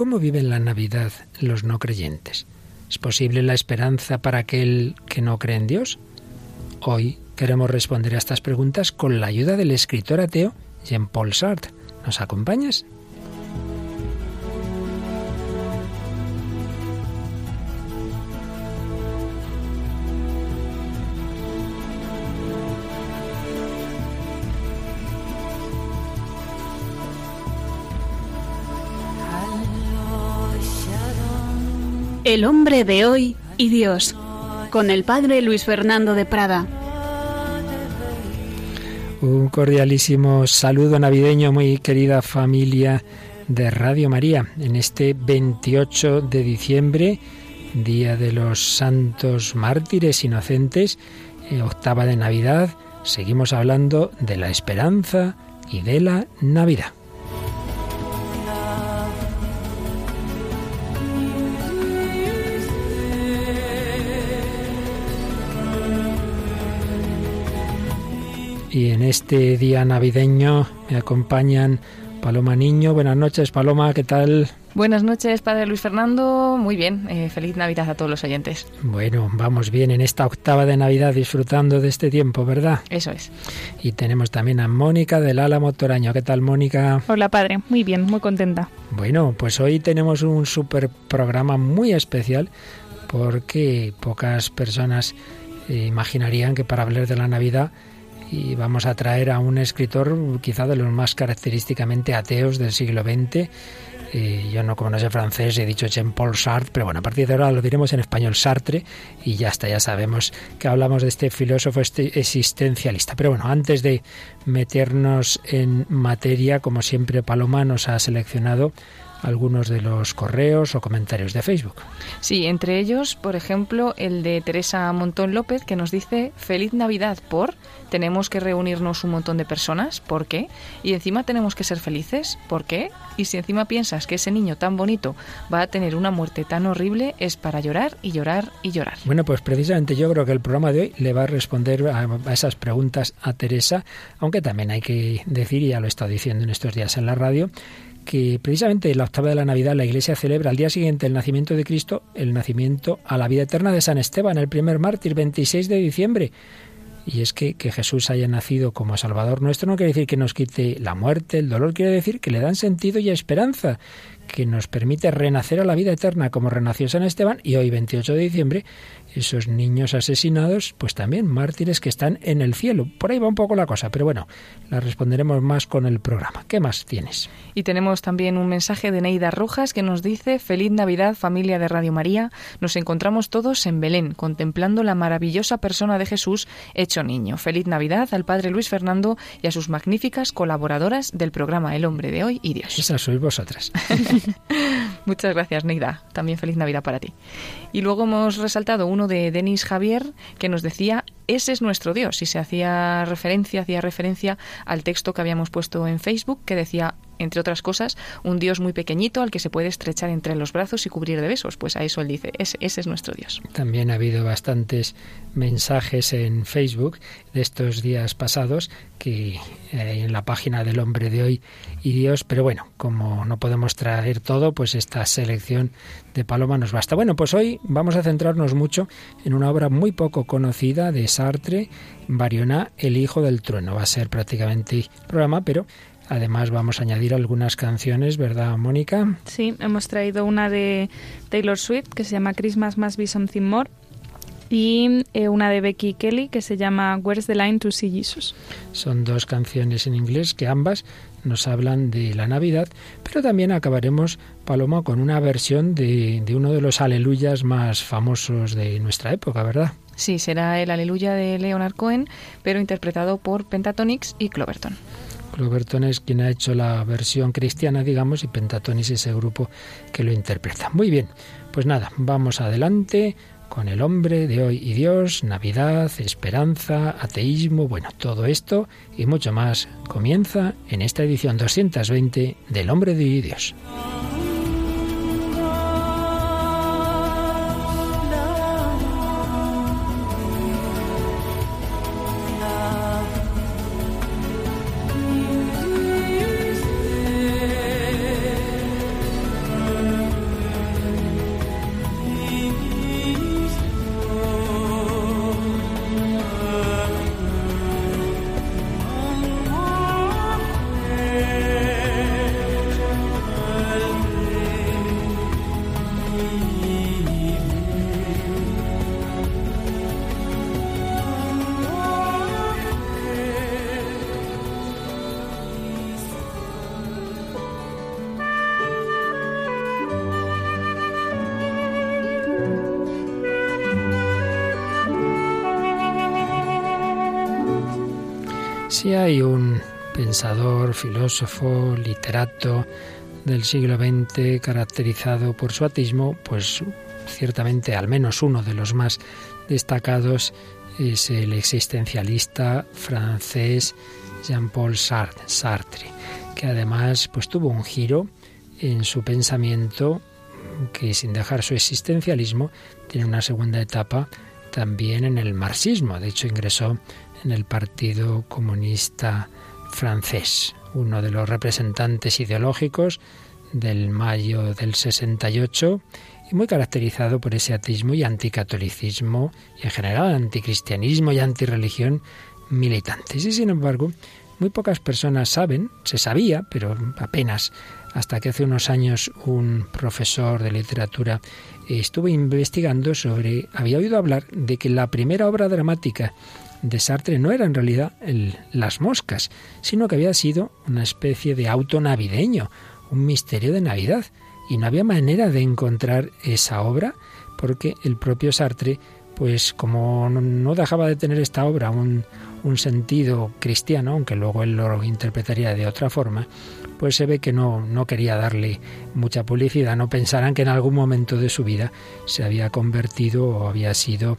¿cómo viven la Navidad los no creyentes? ¿Es posible la esperanza para aquel que no cree en Dios? Hoy queremos responder a estas preguntas con la ayuda del escritor ateo Jean-Paul Sartre. ¿Nos acompañas? El hombre de hoy y Dios, con el padre Luis Fernando de Prada. Un cordialísimo saludo navideño, muy querida familia de Radio María, en este 28 de diciembre, Día de los Santos Mártires Inocentes, eh, octava de Navidad, seguimos hablando de la esperanza y de la Navidad. Y en este día navideño me acompañan Paloma Niño. Buenas noches, Paloma, ¿qué tal? Buenas noches, Padre Luis Fernando. Muy bien, eh, feliz Navidad a todos los oyentes. Bueno, vamos bien en esta octava de Navidad disfrutando de este tiempo, ¿verdad? Eso es. Y tenemos también a Mónica del Álamo Toraño. ¿Qué tal, Mónica? Hola, Padre. Muy bien, muy contenta. Bueno, pues hoy tenemos un super programa muy especial porque pocas personas eh, imaginarían que para hablar de la Navidad y vamos a traer a un escritor quizá de los más característicamente ateos del siglo XX. Eh, yo no, como no sé francés, he dicho Jean-Paul Sartre, pero bueno, a partir de ahora lo diremos en español Sartre y ya está, ya sabemos que hablamos de este filósofo este existencialista. Pero bueno, antes de meternos en materia, como siempre, Paloma nos ha seleccionado algunos de los correos o comentarios de Facebook. Sí, entre ellos, por ejemplo, el de Teresa Montón López que nos dice Feliz Navidad por tenemos que reunirnos un montón de personas, ¿por qué? Y encima tenemos que ser felices, ¿por qué? Y si encima piensas que ese niño tan bonito va a tener una muerte tan horrible, es para llorar y llorar y llorar. Bueno, pues precisamente yo creo que el programa de hoy le va a responder a, esas preguntas a Teresa, aunque también hay que decir, y ya lo he estado diciendo en estos días en la radio, que precisamente la octava de la Navidad la Iglesia celebra al día siguiente el nacimiento de Cristo, el nacimiento a la vida eterna de San Esteban, el primer mártir, 26 de diciembre. Y es que, que Jesús haya nacido como Salvador nuestro no quiere decir que nos quite la muerte, el dolor, quiere decir que le dan sentido y esperanza, que nos permite renacer a la vida eterna como renació San Esteban y hoy 28 de diciembre esos niños asesinados, pues también mártires que están en el cielo. Por ahí va un poco la cosa, pero bueno, la responderemos más con el programa. ¿Qué más tienes? Y tenemos también un mensaje de Neida Rojas que nos dice, Feliz Navidad familia de Radio María, nos encontramos todos en Belén, contemplando la maravillosa persona de Jesús hecho niño. Feliz Navidad al Padre Luis Fernando y a sus magníficas colaboradoras del programa El Hombre de Hoy y Dios. Esas sois vosotras. Muchas gracias, Neida. También feliz Navidad para ti. Y luego hemos resaltado uno de Denis Javier que nos decía ese es nuestro Dios y se hacía referencia, hacía referencia al texto que habíamos puesto en Facebook que decía entre otras cosas, un Dios muy pequeñito al que se puede estrechar entre los brazos y cubrir de besos. Pues a eso él dice, ese, ese es nuestro Dios. También ha habido bastantes mensajes en Facebook de estos días pasados que eh, en la página del hombre de hoy y Dios, pero bueno, como no podemos traer todo, pues esta selección de Paloma nos basta. Bueno, pues hoy vamos a centrarnos mucho en una obra muy poco conocida de Sartre, Bariona, El Hijo del Trueno. Va a ser prácticamente programa, pero Además vamos a añadir algunas canciones, ¿verdad, Mónica? Sí, hemos traído una de Taylor Swift que se llama Christmas Must Be Something More y eh, una de Becky Kelly que se llama Where's the Line to See Jesus. Son dos canciones en inglés que ambas nos hablan de la Navidad, pero también acabaremos, Paloma, con una versión de, de uno de los aleluyas más famosos de nuestra época, ¿verdad? Sí, será el Aleluya de Leonard Cohen, pero interpretado por Pentatonix y Cloverton. Cloverton es quien ha hecho la versión cristiana, digamos, y Pentatonis ese grupo que lo interpreta. Muy bien, pues nada, vamos adelante con el hombre de hoy y Dios, Navidad, esperanza, ateísmo, bueno, todo esto y mucho más comienza en esta edición 220 del hombre de hoy y Dios. Si hay un pensador, filósofo, literato del siglo XX caracterizado por su atismo, pues ciertamente al menos uno de los más destacados es el existencialista francés Jean-Paul Sartre, que además pues tuvo un giro en su pensamiento que sin dejar su existencialismo tiene una segunda etapa también en el marxismo. De hecho, ingresó en el Partido Comunista francés, uno de los representantes ideológicos del mayo del 68 y muy caracterizado por ese ateísmo y anticatolicismo y en general anticristianismo y antirreligión militantes. Y sin embargo, muy pocas personas saben, se sabía, pero apenas hasta que hace unos años un profesor de literatura estuvo investigando sobre, había oído hablar de que la primera obra dramática de Sartre no era en realidad Las moscas, sino que había sido una especie de auto navideño, un misterio de Navidad. Y no había manera de encontrar esa obra porque el propio Sartre, pues como no dejaba de tener esta obra un, sentido cristiano, aunque luego él lo interpretaría de otra forma, pues se ve que no, no quería darle mucha publicidad, no pensaran que en algún momento de su vida se había convertido o había sido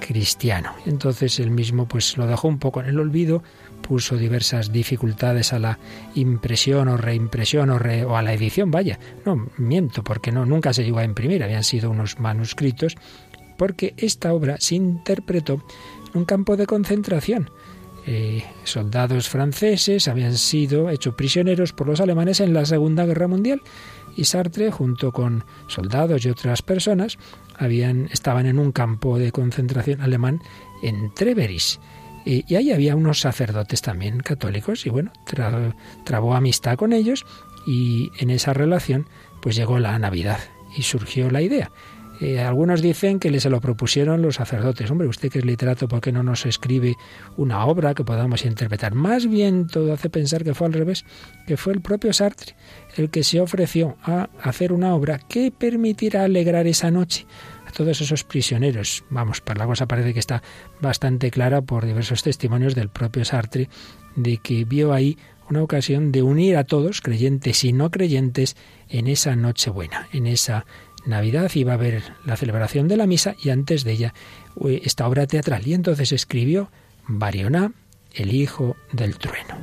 cristiano. Entonces él mismo pues lo dejó un poco en el olvido, puso diversas dificultades a la impresión o reimpresión o, a la edición, vaya, no, miento, porque no, nunca se llegó a imprimir, habían sido unos manuscritos, porque esta obra se interpretó en un campo de concentración. Eh, soldados franceses habían sido hechos prisioneros por los alemanes en la Segunda Guerra Mundial y Sartre, junto con soldados y otras personas, habían, estaban en un campo de concentración alemán en Treveris. Y, ahí había unos sacerdotes también católicos y bueno, trabó amistad con ellos y en esa relación pues llegó la Navidad y surgió la idea. Eh, algunos dicen que se lo propusieron los sacerdotes. Hombre, usted que es literato, ¿por qué no nos escribe una obra que podamos interpretar? Más bien todo hace pensar que fue al revés, que fue el propio Sartre el que se ofreció a hacer una obra que permitiera alegrar esa noche a todos esos prisioneros. Vamos, pues la cosa parece que está bastante clara por diversos testimonios del propio Sartre de que vio ahí una ocasión de unir a todos, creyentes y no creyentes, en esa noche buena, en esa Navidad iba a haber la celebración de la misa y antes de ella eh, esta obra teatral. Y entonces escribió Barioná, el hijo del trueno.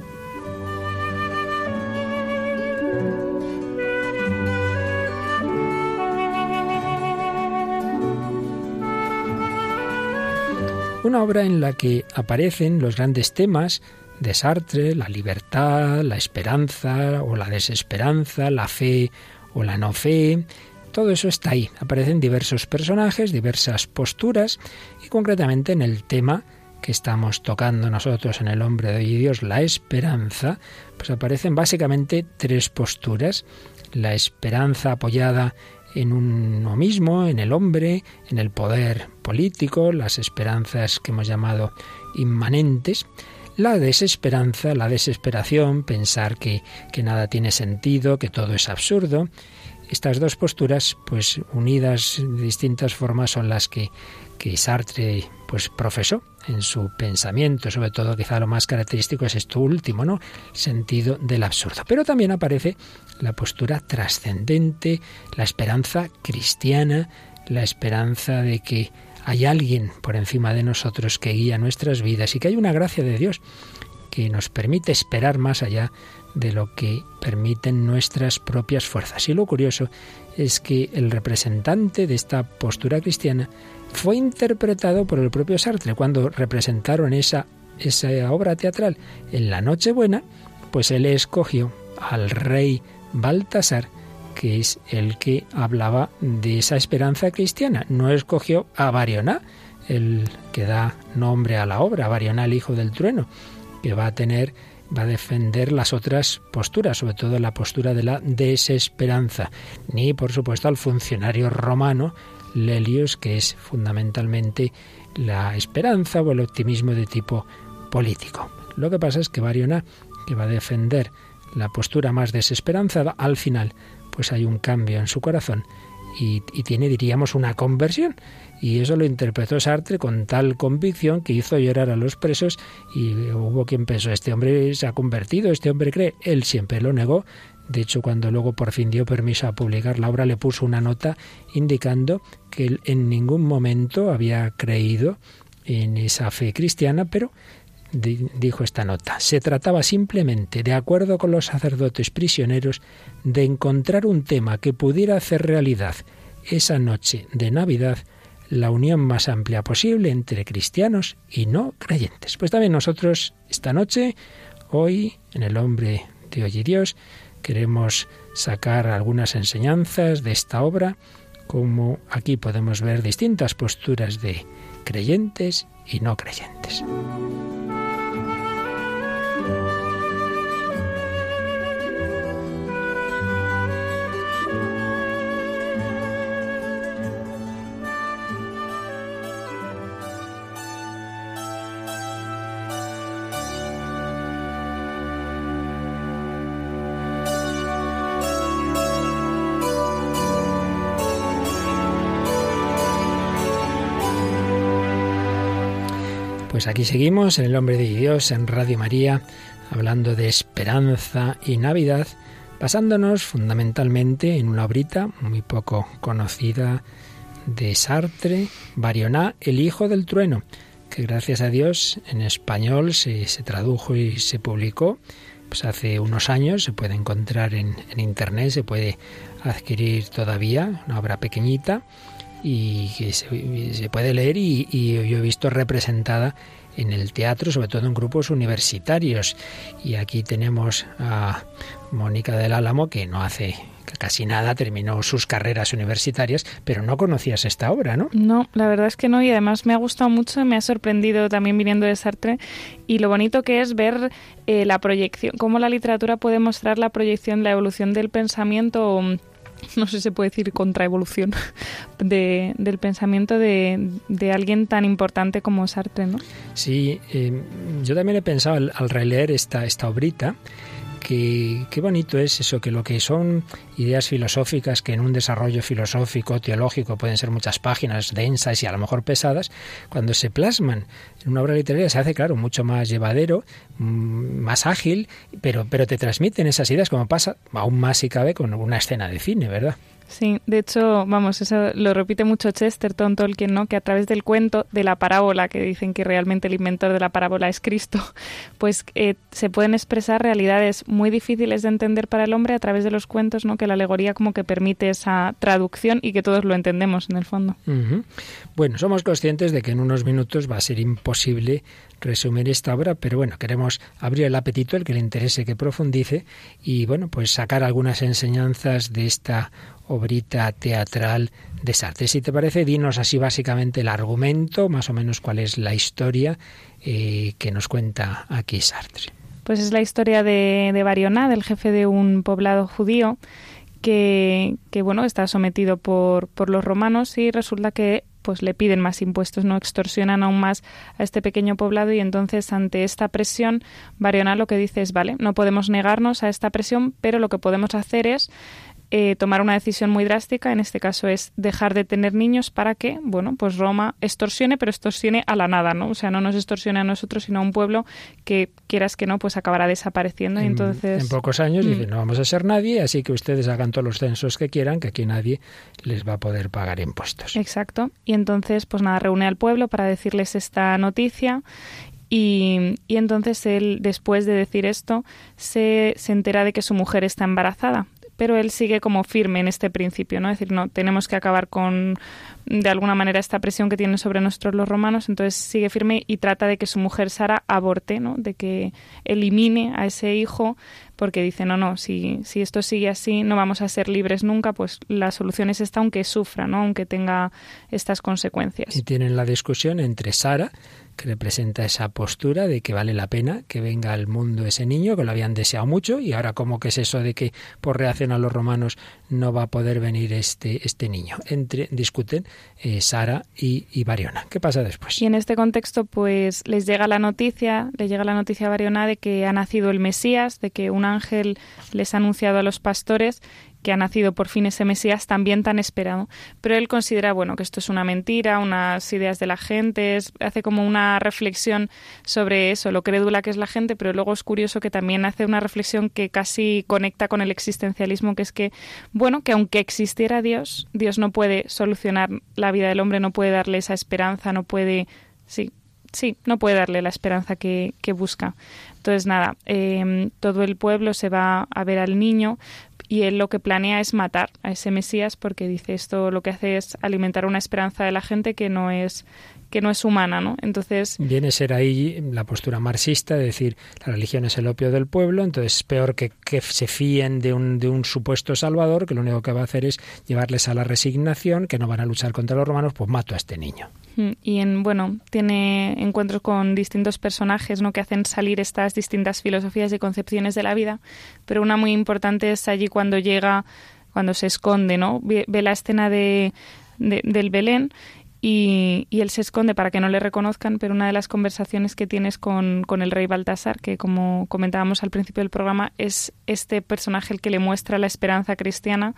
Una obra en la que aparecen los grandes temas de Sartre, la libertad, la esperanza o la desesperanza, la fe o la no fe, todo eso está ahí. Aparecen diversos personajes, diversas posturas y concretamente en el tema que estamos tocando nosotros en el hombre de Dios, la esperanza, pues aparecen básicamente tres posturas. La esperanza apoyada en uno mismo, en el hombre, en el poder político, las esperanzas que hemos llamado inmanentes, la desesperanza, la desesperación, pensar que, que nada tiene sentido, que todo es absurdo, estas dos posturas, pues unidas de distintas formas, son las que, que Sartre pues profesó en su pensamiento, sobre todo quizá lo más característico es esto último, ¿no? sentido del absurdo. Pero también aparece la postura trascendente, la esperanza cristiana, la esperanza de que hay alguien por encima de nosotros que guía nuestras vidas y que hay una gracia de Dios que nos permite esperar más allá de lo que permiten nuestras propias fuerzas. Y lo curioso es que el representante de esta postura cristiana fue interpretado por el propio Sartre cuando representaron esa, esa obra teatral en la Nochebuena, pues él escogió al rey Baltasar, que es el que hablaba de esa esperanza cristiana. No escogió a Barioná, el que da nombre a la obra, Barioná el hijo del trueno, que va a tener va a defender las otras posturas, sobre todo la postura de la desesperanza, ni por supuesto al funcionario romano Lelius, que es fundamentalmente la esperanza o el optimismo de tipo político. Lo que pasa es que Bariona, que va a defender la postura más desesperanzada, al final pues hay un cambio en su corazón y, tiene, diríamos, una conversión. Y eso lo interpretó Sartre con tal convicción que hizo llorar a los presos y hubo quien pensó, este hombre se ha convertido, este hombre cree. Él siempre lo negó. De hecho, cuando luego por fin dio permiso a publicar la obra, le puso una nota indicando que él en ningún momento había creído en esa fe cristiana, pero dijo esta nota, se trataba simplemente, de acuerdo con los sacerdotes prisioneros, de encontrar un tema que pudiera hacer realidad esa noche de Navidad la unión más amplia posible entre cristianos y no creyentes. Pues también nosotros esta noche, hoy, en el hombre de hoy Dios, queremos sacar algunas enseñanzas de esta obra, como aquí podemos ver distintas posturas de creyentes y no creyentes. Pues aquí seguimos en El Hombre de Dios, en Radio María, hablando de esperanza y Navidad, basándonos fundamentalmente en una obrita muy poco conocida de Sartre, Barioná, El Hijo del Trueno, que gracias a Dios en español se, tradujo y se publicó pues hace unos años, se puede encontrar en, Internet, se puede adquirir todavía, una obra pequeñita y que se, puede leer y, yo he visto representada en el teatro, sobre todo en grupos universitarios. Y aquí tenemos a Mónica del Álamo, que no hace casi nada, terminó sus carreras universitarias, pero no conocías esta obra, ¿no? No, la verdad es que no, y además me ha gustado mucho, me ha sorprendido también viniendo de Sartre, y lo bonito que es ver eh, la proyección, cómo la literatura puede mostrar la proyección, la evolución del pensamiento no sé si se puede decir contraevolución de, del pensamiento de, de, alguien tan importante como Sartre, ¿no? Sí, eh, yo también he pensado al, al releer esta, esta obrita qué bonito es eso, que lo que son ideas filosóficas que en un desarrollo filosófico, teológico, pueden ser muchas páginas densas y a lo mejor pesadas, cuando se plasman en una obra literaria se hace, claro, mucho más llevadero, mm, más ágil, pero, pero te transmiten esas ideas como pasa aún más si cabe con una escena de cine, ¿verdad? Sí, de hecho, vamos, eso lo repite mucho Chesterton Tolkien, ¿no? Que a través del cuento de la parábola, que dicen que realmente el inventor de la parábola es Cristo, pues eh, se pueden expresar realidades muy difíciles de entender para el hombre a través de los cuentos, ¿no? Que la alegoría como que permite esa traducción y que todos lo entendemos en el fondo. Bueno, somos conscientes de que en unos minutos va a ser imposible resumir esta obra, pero bueno, queremos abrir el apetito, el que le interese que profundice y bueno, pues sacar algunas enseñanzas de esta obrita teatral de Sartre. Si te parece, dinos así básicamente el argumento, más o menos cuál es la historia eh, que nos cuenta aquí Sartre. Pues es la historia de, de Barioná, del jefe de un poblado judío, que, que, bueno está sometido por, por los romanos y resulta que pues le piden más impuestos, no extorsionan aún más a este pequeño poblado y entonces ante esta presión Barioná lo que dice es vale, no podemos negarnos a esta presión, pero lo que podemos hacer es eh, tomar una decisión muy drástica, en este caso es dejar de tener niños para que, bueno, pues Roma extorsione, pero extorsione a la nada, ¿no? O sea, no nos extorsione a nosotros, sino a un pueblo que, quieras que no, pues acabará desapareciendo. En, entonces... En pocos años mm. no vamos a ser nadie, así que ustedes hagan todos los censos que quieran, que aquí nadie les va a poder pagar impuestos. Exacto. Y entonces, pues nada, reúne al pueblo para decirles esta noticia y, y, entonces él, después de decir esto, se, se entera de que su mujer está embarazada pero él sigue como firme en este principio, ¿no? Es decir, no, tenemos que acabar con, de alguna manera, esta presión que tienen sobre nosotros los romanos, entonces sigue firme y trata de que su mujer Sara aborte, ¿no? De que elimine a ese hijo, porque dice, no, no, si, si esto sigue así, no vamos a ser libres nunca, pues la solución es esta, aunque sufra, ¿no? Aunque tenga estas consecuencias. Y tienen la discusión entre Sara, que representa esa postura de que vale la pena que venga al mundo ese niño, que lo habían deseado mucho, y ahora como que es eso de que por reacción a los romanos no va a poder venir este, este niño. Entre, discuten eh, Sara y, y, Bariona. ¿Qué pasa después? Y en este contexto, pues les llega la noticia, le llega la noticia a Bariona de que ha nacido el Mesías, de que una ángel les ha anunciado a los pastores que ha nacido por fin ese Mesías también tan esperado. Pero él considera, bueno, que esto es una mentira, unas ideas de la gente, hace como una reflexión sobre eso, lo crédula que es la gente, pero luego es curioso que también hace una reflexión que casi conecta con el existencialismo, que es que, bueno, que aunque existiera Dios, Dios no puede solucionar la vida del hombre, no puede darle esa esperanza, no puede, sí, sí, no puede darle la esperanza que, que busca. Entonces, nada, eh, todo el pueblo se va a ver al niño, y él lo que planea es matar a ese Mesías porque dice esto lo que hace es alimentar una esperanza de la gente que no es que no es humana, ¿no? Entonces viene a ser ahí la postura marxista de decir la religión es el opio del pueblo, entonces es peor que, que se fíen de un, de un supuesto salvador que lo único que va a hacer es llevarles a la resignación, que no van a luchar contra los romanos, pues mato a este niño. Y en bueno tiene encuentros con distintos personajes no que hacen salir estas distintas filosofías y concepciones de la vida pero una muy importante es allí cuando llega cuando se esconde no ve, la escena de, del Belén y, y, él se esconde para que no le reconozcan, pero una de las conversaciones que tienes con, con, el rey Baltasar, que como comentábamos al principio del programa, es este personaje el que le muestra la esperanza cristiana,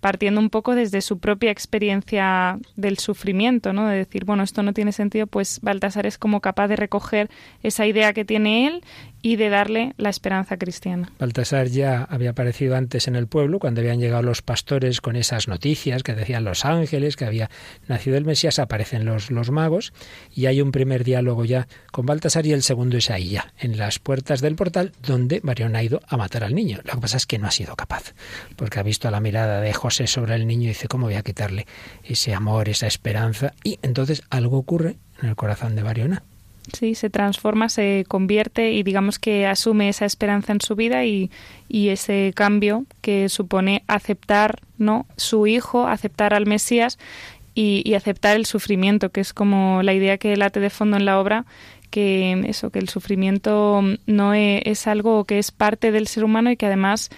partiendo un poco desde su propia experiencia del sufrimiento, ¿no? De decir, bueno, esto no tiene sentido, pues Baltasar es como capaz de recoger esa idea que tiene él y de darle la esperanza cristiana. Baltasar ya había aparecido antes en el pueblo cuando habían llegado los pastores con esas noticias que decían los ángeles, que había nacido el Mesías, aparecen los, los magos y hay un primer diálogo ya con Baltasar y el segundo es ahí ya, en las puertas del portal donde Marión ha ido a matar al niño. Lo que pasa es que no ha sido capaz, porque ha visto la mirada de José sobre el niño y dice, ¿cómo voy a quitarle ese amor, esa esperanza? Y entonces algo ocurre en el corazón de Mariona. Sí, se transforma, se convierte y digamos que asume esa esperanza en su vida y, y ese cambio que supone aceptar no su hijo, aceptar al Mesías y, y, aceptar el sufrimiento, que es como la idea que late de fondo en la obra, que eso, que el sufrimiento no es, es algo que es parte del ser humano y que además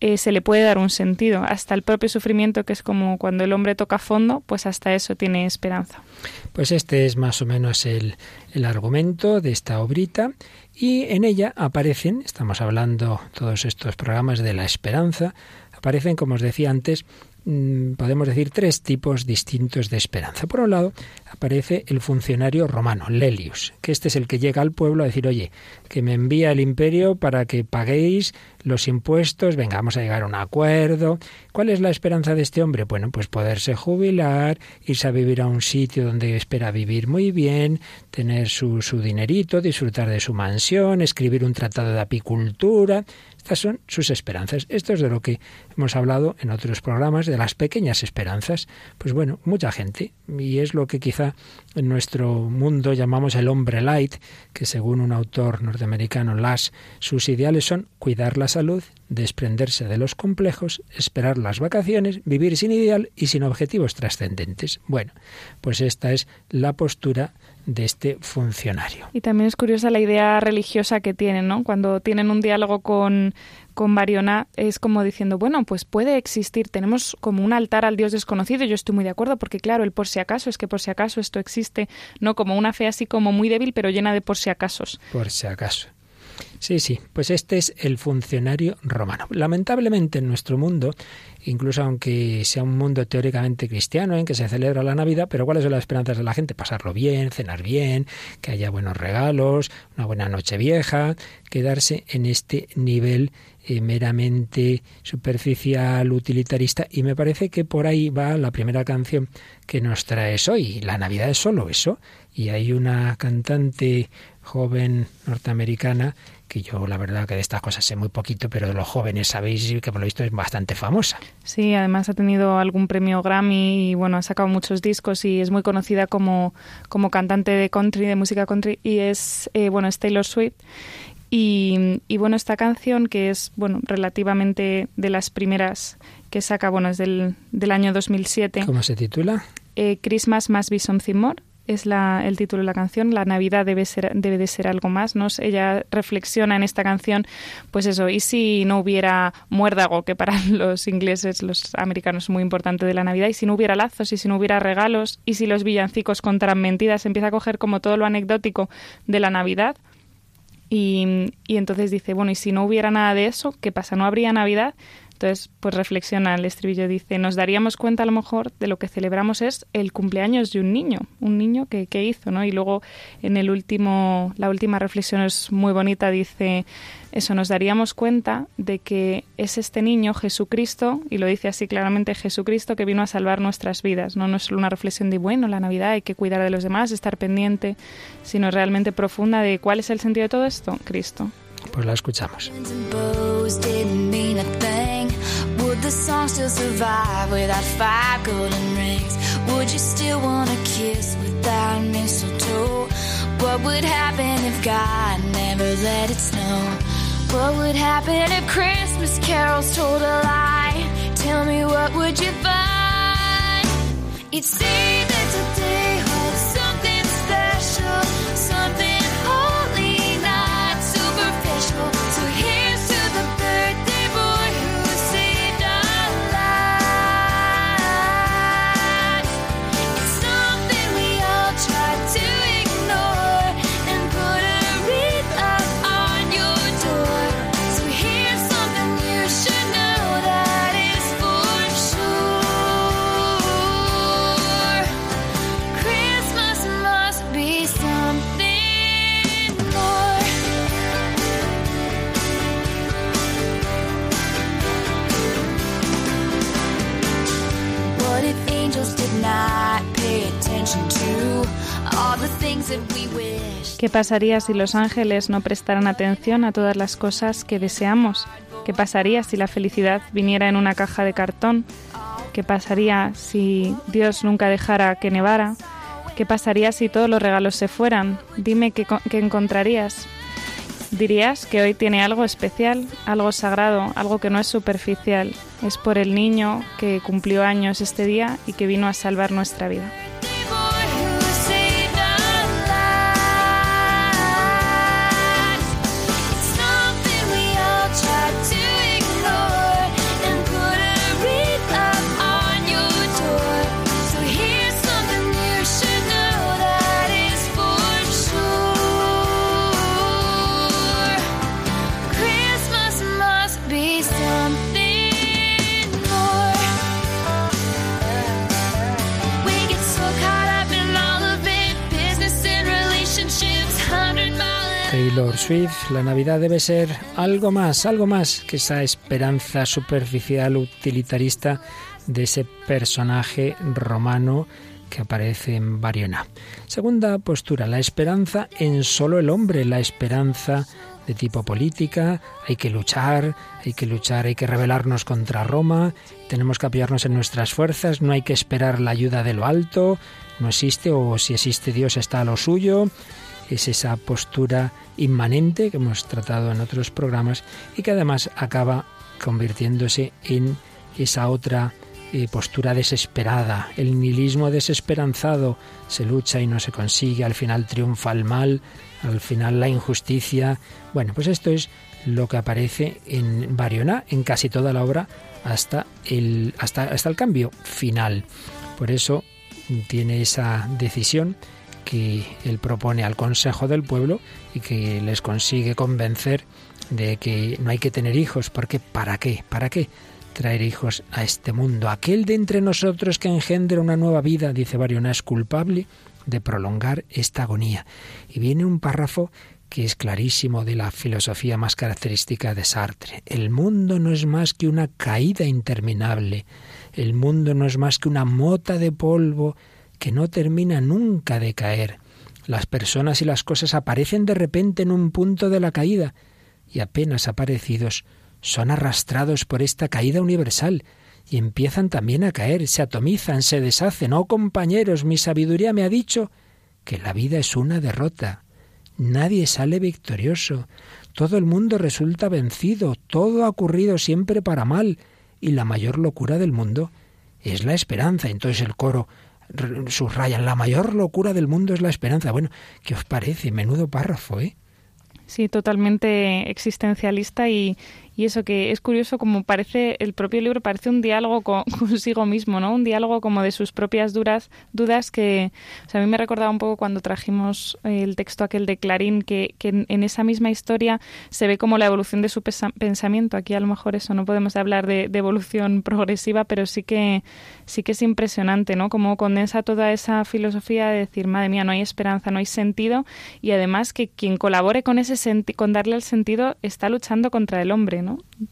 eh, se le puede dar un sentido. Hasta el propio sufrimiento, que es como cuando el hombre toca fondo, pues hasta eso tiene esperanza. Pues este es más o menos el, el argumento de esta obrita y en ella aparecen, estamos hablando todos estos programas de la esperanza, aparecen, como os decía antes, Mm, podemos decir, tres tipos distintos de esperanza. Por un lado, aparece el funcionario romano, Lelius, que este es el que llega al pueblo a decir, oye, que me envía el imperio para que paguéis los impuestos, venga, vamos a llegar a un acuerdo. ¿Cuál es la esperanza de este hombre? Bueno, pues poderse jubilar, irse a vivir a un sitio donde espera vivir muy bien, tener su, su dinerito, disfrutar de su mansión, escribir un tratado de apicultura, estas son sus esperanzas. Esto es de lo que hemos hablado en otros programas, de las pequeñas esperanzas. Pues bueno, mucha gente, y es lo que quizá en nuestro mundo llamamos el hombre light, que según un autor norteamericano, Lash, sus ideales son cuidar la salud, desprenderse de los complejos, esperar las vacaciones, vivir sin ideal y sin objetivos trascendentes. Bueno, pues esta es la postura de este funcionario. Y también es curiosa la idea religiosa que tienen, ¿no? Cuando tienen un diálogo con, con Mariona es como diciendo, bueno, pues puede existir, tenemos como un altar al Dios desconocido, yo estoy muy de acuerdo, porque claro, el por si acaso es que por si acaso esto existe, no como una fe así como muy débil, pero llena de por si acasos. Por si acaso. Sí, sí, pues este es el funcionario romano. Lamentablemente en nuestro mundo, incluso aunque sea un mundo teóricamente cristiano en que se celebra la Navidad, pero ¿cuáles son las esperanzas de la gente? Pasarlo bien, cenar bien, que haya buenos regalos, una buena noche vieja, quedarse en este nivel eh, meramente superficial, utilitarista, y me parece que por ahí va la primera canción que nos traes hoy. La Navidad es solo eso, y hay una cantante joven norteamericana que yo la verdad que de estas cosas sé muy poquito, pero de los jóvenes sabéis que por lo visto es bastante famosa. Sí, además ha tenido algún premio Grammy y bueno, ha sacado muchos discos y es muy conocida como, como cantante de country, de música country y es, eh, bueno, es Taylor Swift. Y, y, bueno, esta canción que es, bueno, relativamente de las primeras que saca, bueno, es del, del año 2007. ¿Cómo se titula? Eh, Christmas Must Be Something More es la, el título de la canción. La Navidad debe, ser, debe de ser algo más. ¿no? Ella reflexiona en esta canción, pues eso, ¿y si no hubiera muérdago, que para los ingleses, los americanos es muy importante de la Navidad, y si no hubiera lazos, y si no hubiera regalos, y si los villancicos contaran mentiras, empieza a coger como todo lo anecdótico de la Navidad Y, y entonces dice, bueno, y si no hubiera nada de eso, ¿qué pasa? ¿No habría Navidad? Entonces, pues reflexiona el estribillo, dice, nos daríamos cuenta a lo mejor de lo que celebramos es el cumpleaños de un niño, un niño que, que hizo, ¿no? Y luego en el último, la última reflexión es muy bonita, dice, eso, nos daríamos cuenta de que es este niño, Jesucristo, y lo dice así claramente, Jesucristo que vino a salvar nuestras vidas, ¿no? No es solo una reflexión de, bueno, la Navidad hay que cuidar de los demás, estar pendiente, sino realmente profunda de cuál es el sentido de todo esto, Cristo. Pues la escuchamos. The song still survive without five golden rings? Would you still want a kiss without mistletoe? What would happen if God never let it snow? What would happen if Christmas carols told a lie? Tell me what would you find? You'd see that today ¿Qué pasaría si los ángeles no prestaran atención a todas las cosas que deseamos? ¿Qué pasaría si la felicidad viniera en una caja de cartón? ¿Qué pasaría si Dios nunca dejara que nevara? ¿Qué pasaría si todos los regalos se fueran? Dime qué, co- qué encontrarías. Dirías que hoy tiene algo especial, algo sagrado, algo que no es superficial. Es por el niño que cumplió años este día y que vino a salvar nuestra vida. Taylor Swift, la Navidad debe ser algo más, algo más que esa esperanza superficial utilitarista de ese personaje romano que aparece en Bariona. Segunda postura, la esperanza en solo el hombre, la esperanza de tipo política, hay que luchar, hay que luchar, hay que rebelarnos contra Roma, tenemos que apoyarnos en nuestras fuerzas, no hay que esperar la ayuda de lo alto, no existe o si existe Dios está a lo suyo, es esa postura inmanente que hemos tratado en otros programas y que además acaba convirtiéndose en esa otra eh, postura desesperada, el nihilismo desesperanzado, se lucha y no se consigue, al final triunfa el mal, al final la injusticia. Bueno, pues esto es lo que aparece en Bariona, en casi toda la obra, hasta el, hasta, hasta el cambio final. Por eso tiene esa decisión que él propone al Consejo del Pueblo y que les consigue convencer de que no hay que tener hijos, porque ¿para qué? ¿Para qué traer hijos a este mundo? Aquel de entre nosotros que engendra una nueva vida, dice Bariona, es culpable de prolongar esta agonía. Y viene un párrafo que es clarísimo de la filosofía más característica de Sartre. El mundo no es más que una caída interminable. El mundo no es más que una mota de polvo que no termina nunca de caer. Las personas y las cosas aparecen de repente en un punto de la caída y apenas aparecidos son arrastrados por esta caída universal y empiezan también a caer, se atomizan, se deshacen. Oh compañeros, mi sabiduría me ha dicho que la vida es una derrota. Nadie sale victorioso. Todo el mundo resulta vencido. Todo ha ocurrido siempre para mal. Y la mayor locura del mundo es la esperanza. Entonces el coro subraya, la mayor locura del mundo es la esperanza. Bueno, ¿qué os parece? Menudo párrafo, ¿eh? Sí, totalmente existencialista y, Y eso que es curioso como parece, el propio libro parece un diálogo con, consigo mismo, ¿no? Un diálogo como de sus propias duras, dudas que a mí me recordaba un poco cuando trajimos el texto aquel de Clarín, que, que en, esa misma historia se ve como la evolución de su pensamiento. Aquí a lo mejor eso no podemos hablar de, evolución progresiva, pero sí que sí que es impresionante, ¿no? Como condensa toda esa filosofía de decir, madre mía, no hay esperanza, no hay sentido, y además que quien colabore con ese con darle el sentido está luchando contra el hombre.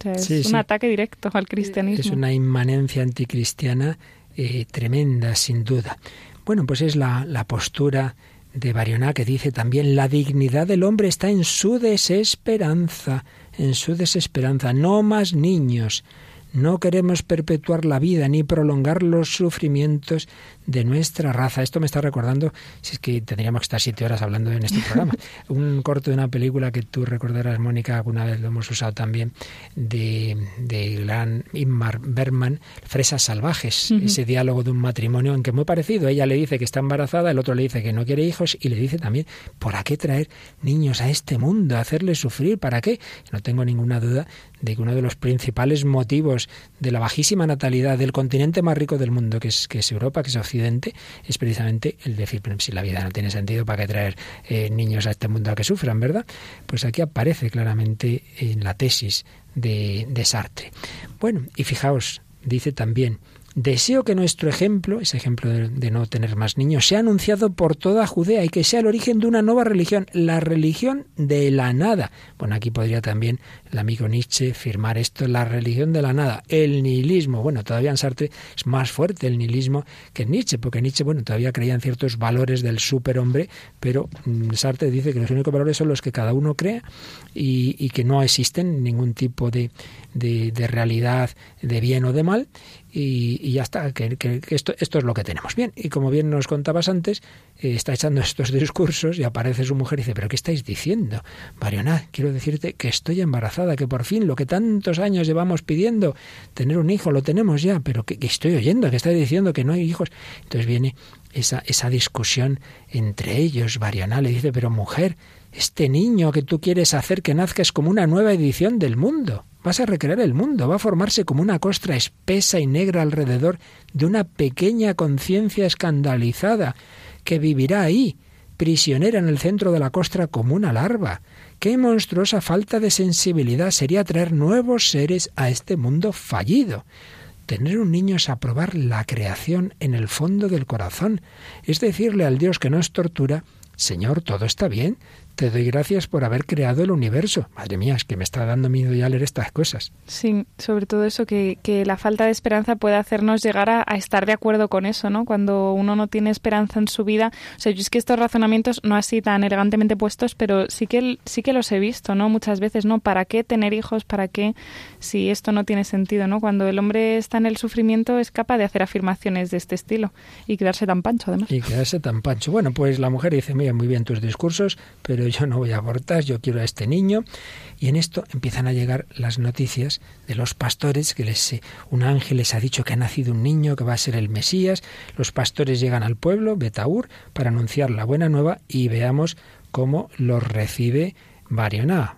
Es un ataque directo al cristianismo. Es una inmanencia anticristiana eh, tremenda, sin duda. Bueno, pues es la, la postura de Barioná que dice también la dignidad del hombre está en su desesperanza, en su desesperanza, no más niños. No queremos perpetuar la vida ni prolongar los sufrimientos de nuestra raza. Esto me está recordando, si es que tendríamos que estar siete horas hablando en este programa, un corto de una película que tú recordarás, Mónica, alguna vez lo hemos usado también, de, de gran Inmar Berman, Fresas Salvajes, ese diálogo de un matrimonio en que muy parecido, ella le dice que está embarazada, el otro le dice que no quiere hijos y le dice también, ¿por qué traer niños a este mundo, hacerles sufrir? ¿Para qué? No tengo ninguna duda de que uno de los principales motivos de la bajísima natalidad del continente más rico del mundo, que es, que es Europa, que es Occidente, es precisamente el decir, si la vida no tiene sentido, ¿para qué traer eh, niños a este mundo a que sufran, verdad? Pues aquí aparece claramente en la tesis de, de Sartre. Bueno, y fijaos, dice también, Deseo que nuestro ejemplo, ese ejemplo de, no tener más niños, sea anunciado por toda Judea y que sea el origen de una nueva religión, la religión de la nada. Bueno, aquí podría también el amigo Nietzsche firmar esto, la religión de la nada, el nihilismo. Bueno, todavía en Sartre es más fuerte el nihilismo que Nietzsche, porque Nietzsche, bueno, todavía creía en ciertos valores del superhombre, pero mm, Sartre dice que los únicos valores son los que cada uno crea y, que no existen ningún tipo de, de realidad de bien o de mal y, ya está, que, esto, esto, es lo que tenemos. Bien, y como bien nos contabas antes, eh, está echando estos discursos y aparece su mujer y dice, pero ¿qué estáis diciendo? Marionat, quiero decirte que estoy embarazada, que por fin lo que tantos años llevamos pidiendo, tener un hijo, lo tenemos ya, pero que, estoy oyendo, que estáis diciendo que no hay hijos. Entonces viene esa, esa discusión entre ellos, Barional le dice, pero mujer, este niño que tú quieres hacer que nazca es como una nueva edición del mundo. Vas a recrear el mundo, va a formarse como una costra espesa y negra alrededor de una pequeña conciencia escandalizada que vivirá ahí, prisionera en el centro de la costra como una larva. Qué monstruosa falta de sensibilidad sería traer nuevos seres a este mundo fallido. Tener un niño es aprobar la creación en el fondo del corazón, es decirle al Dios que nos tortura, Señor, todo está bien, te doy gracias por haber creado el universo. Madre mía, es que me está dando miedo ya leer estas cosas. Sí, sobre todo eso, que, que la falta de esperanza puede hacernos llegar a, estar de acuerdo con eso, ¿no? Cuando uno no tiene esperanza en su vida. O sea, yo es que estos razonamientos, no así tan elegantemente puestos, pero sí que, sí que los he visto, ¿no? Muchas veces, ¿no? ¿Para qué tener hijos? ¿Para qué? Si esto no tiene sentido, ¿no? Cuando el hombre está en el sufrimiento es capaz de hacer afirmaciones de este estilo y quedarse tan pancho, además. Y quedarse tan pancho. Bueno, pues la mujer dice, mira, muy bien tus discursos, pero yo no voy a abortar, yo quiero a este niño. Y en esto empiezan a llegar las noticias de los pastores, que les, un ángel les ha dicho que ha nacido un niño, que va a ser el Mesías. Los pastores llegan al pueblo, Betaur, para anunciar la buena nueva y veamos cómo los recibe Barioná.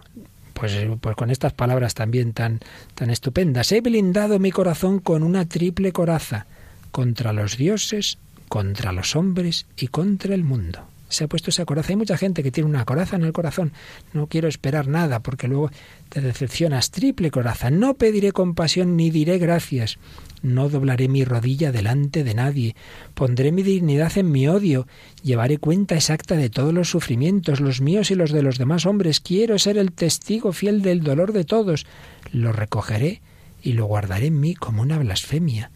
Pues, pues, con estas palabras también tan, tan estupendas. He blindado mi corazón con una triple coraza, contra los dioses, contra los hombres y contra el mundo se ha puesto esa coraza. Hay mucha gente que tiene una coraza en el corazón. No quiero esperar nada porque luego te decepcionas. Triple coraza. No pediré compasión ni diré gracias. No doblaré mi rodilla delante de nadie. Pondré mi dignidad en mi odio. Llevaré cuenta exacta de todos los sufrimientos, los míos y los de los demás hombres. Quiero ser el testigo fiel del dolor de todos. Lo recogeré y lo guardaré en mí como una blasfemia.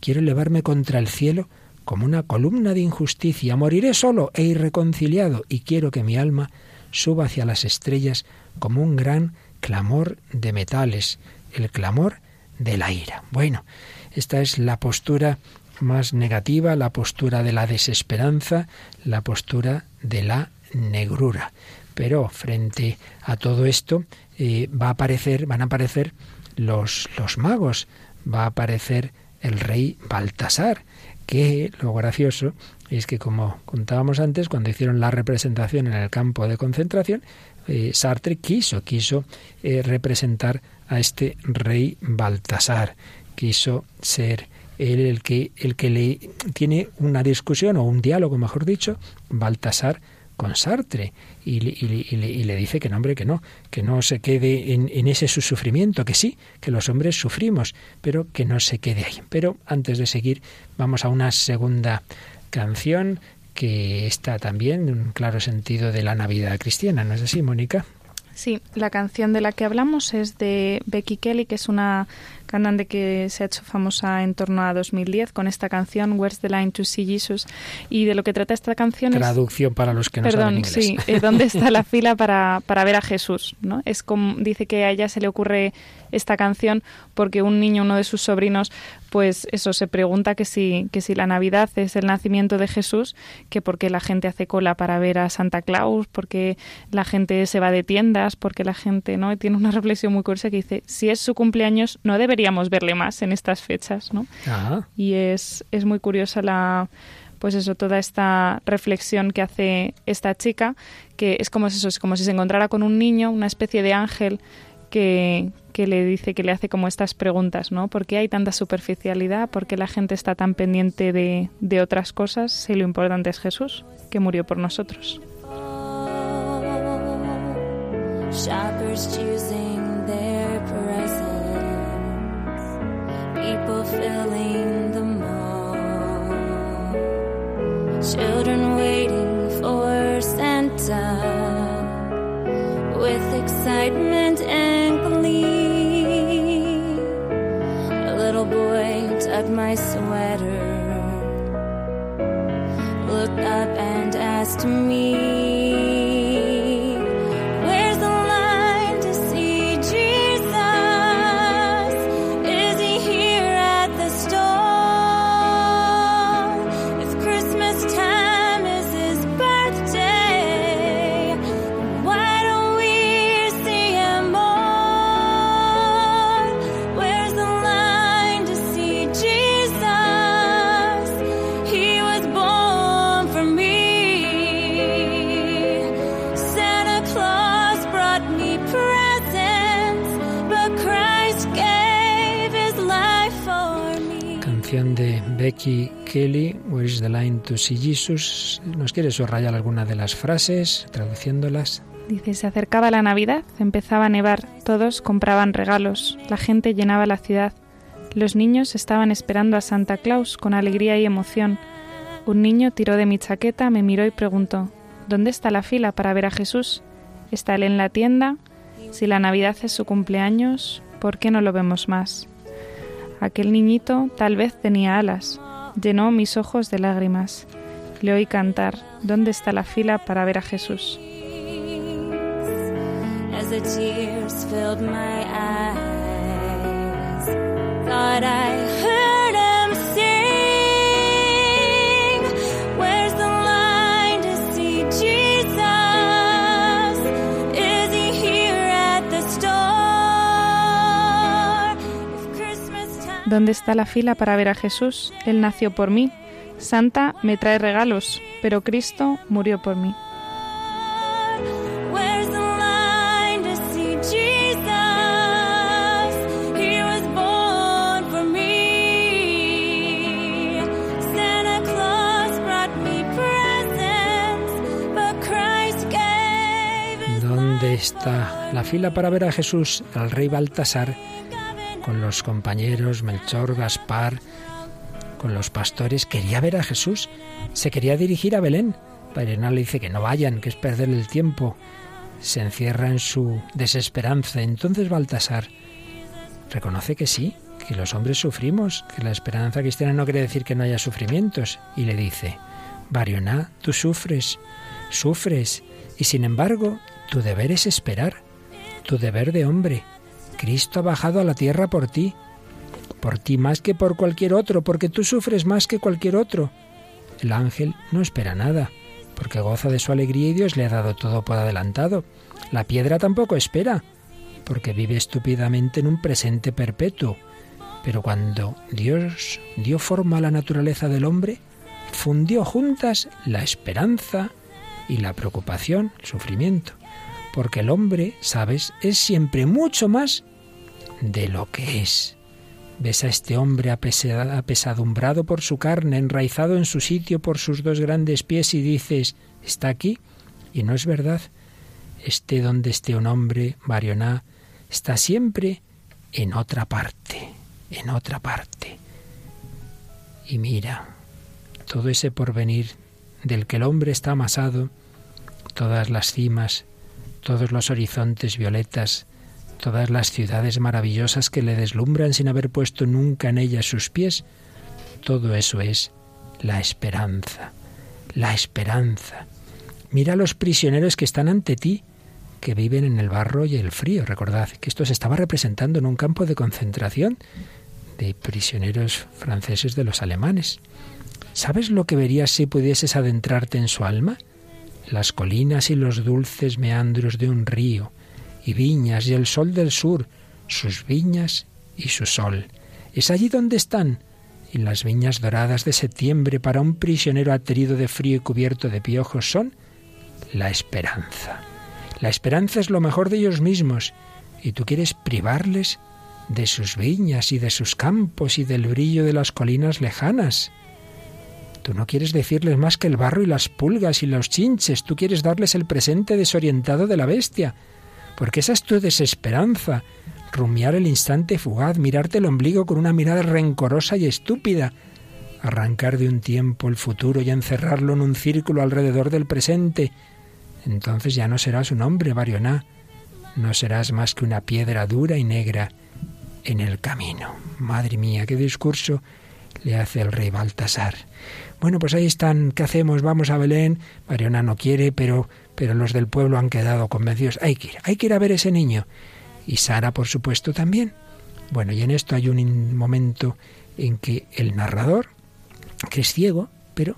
Quiero elevarme contra el cielo como una columna de injusticia. Moriré solo e irreconciliado y quiero que mi alma suba hacia las estrellas como un gran clamor de metales, el clamor de la ira. Bueno, esta es la postura más negativa, la postura de la desesperanza, la postura de la negrura. Pero frente a todo esto eh, va a aparecer, van a aparecer los, los magos, va a aparecer el rey Baltasar, que lo gracioso es que, como contábamos antes, cuando hicieron la representación en el campo de concentración, eh, Sartre quiso, quiso eh, representar a este rey Baltasar, quiso ser él el que, el que le tiene una discusión o un diálogo, mejor dicho, Baltasar con Sartre y, le, dice que no, hombre, que no, que no se quede en, en, ese su sufrimiento, que sí, que los hombres sufrimos, pero que no se quede ahí. Pero antes de seguir, vamos a una segunda canción que está también en un claro sentido de la Navidad cristiana, ¿no es así, Mónica? Sí, la canción de la que hablamos es de Becky Kelly, que es una cantante que se ha hecho famosa en torno a 2010 con esta canción Where's the Line to See Jesus y de lo que trata esta canción traducción para los que no perdón, saben inglés. sí, eh, ¿dónde está la fila para, para ver a Jesús? ¿no? Es como dice que a ella se le ocurre esta canción porque un niño, uno de sus sobrinos, pues eso se pregunta que si que si la Navidad es el nacimiento de Jesús, que por qué la gente hace cola para ver a Santa Claus, porque la gente se va de tiendas, porque la gente, ¿no? Tiene una reflexión muy curiosa que dice, si es su cumpleaños, no debe deberíamos verle más en estas fechas, ¿no? Y es, es muy curiosa la pues eso, toda esta reflexión que hace esta chica, que es como eso, es como si se encontrara con un niño, una especie de ángel que, que le dice, que le hace como estas preguntas, ¿no? ¿Por qué hay tanta superficialidad? ¿Por qué la gente está tan pendiente de, de otras cosas si lo importante es Jesús, que murió por nosotros? Children waiting for Santa with excitement and glee. A little boy tugged my sweater, looked up and asked me. Becky Kelly, Where is the line to see Jesus? ¿Nos quiere subrayar alguna de las frases, traduciéndolas? Dice, se acercaba la Navidad, empezaba a nevar, todos compraban regalos, la gente llenaba la ciudad, los niños estaban esperando a Santa Claus con alegría y emoción. Un niño tiró de mi chaqueta, me miró y preguntó, ¿dónde está la fila para ver a Jesús? ¿Está él en la tienda? Si la Navidad es su cumpleaños, ¿por qué no lo vemos más? Aquel niñito tal vez tenía alas, llenó mis ojos de lágrimas. Le oí cantar, ¿dónde está la fila para ver a Jesús? ¿Dónde está la fila para ver a Jesús? Él nació por mí. Santa me trae regalos, pero Cristo murió por mí. ¿Dónde está la fila para ver a Jesús? Al rey Baltasar con los compañeros Melchor, Gaspar, con los pastores, quería ver a Jesús, se quería dirigir a Belén. Padre le dice que no vayan, que es perder el tiempo. Se encierra en su desesperanza. Entonces Baltasar reconoce que sí, que los hombres sufrimos, que la esperanza cristiana no quiere decir que no haya sufrimientos. Y le dice, Barioná, tú sufres, sufres, y sin embargo, tu deber es esperar, tu deber de hombre, Cristo ha bajado a la tierra por ti, por ti más que por cualquier otro, porque tú sufres más que cualquier otro. El ángel no espera nada, porque goza de su alegría y Dios le ha dado todo por adelantado. La piedra tampoco espera, porque vive estúpidamente en un presente perpetuo. Pero cuando Dios dio forma a la naturaleza del hombre, fundió juntas la esperanza y la preocupación, el sufrimiento. porque el hombre, sabes, es siempre mucho más de lo que es. Ves a este hombre apesadumbrado por su carne, enraizado en su sitio por sus dos grandes pies y dices, ¿está aquí? Y no es verdad. Esté donde esté un hombre, Barioná, está siempre en otra parte, en otra parte. Y mira, todo ese porvenir del que el hombre está amasado, todas las cimas, todos los horizontes violetas, todas las ciudades maravillosas que le deslumbran sin haber puesto nunca en ellas sus pies, todo eso es la esperanza, la esperanza. Mira a los prisioneros que están ante ti, que viven en el barro y el frío. Recordad que esto se estaba representando en un campo de concentración de prisioneros franceses de los alemanes. ¿Sabes lo que verías si pudieses adentrarte en su alma? Las colinas y los dulces meandros de un río, y viñas y el sol del sur, sus viñas y su sol. Es allí donde están, y las viñas doradas de septiembre para un prisionero aterido de frío y cubierto de piojos son la esperanza. La esperanza es lo mejor de ellos mismos, y tú quieres privarles de sus viñas y de sus campos y del brillo de las colinas lejanas. Tú no quieres decirles más que el barro y las pulgas y los chinches, tú quieres darles el presente desorientado de la bestia, porque esa es tu desesperanza, rumiar el instante fugaz, mirarte el ombligo con una mirada rencorosa y estúpida, arrancar de un tiempo el futuro y encerrarlo en un círculo alrededor del presente. Entonces ya no serás un hombre, Barioná, no serás más que una piedra dura y negra en el camino. Madre mía, qué discurso le hace el rey Baltasar. Bueno, pues ahí están, ¿qué hacemos? Vamos a Belén. Mariona no quiere, pero, pero los del pueblo han quedado convencidos. Hay que ir, hay que ir a ver ese niño. Y Sara, por supuesto, también. Bueno, y en esto hay un momento en que el narrador, que es ciego, pero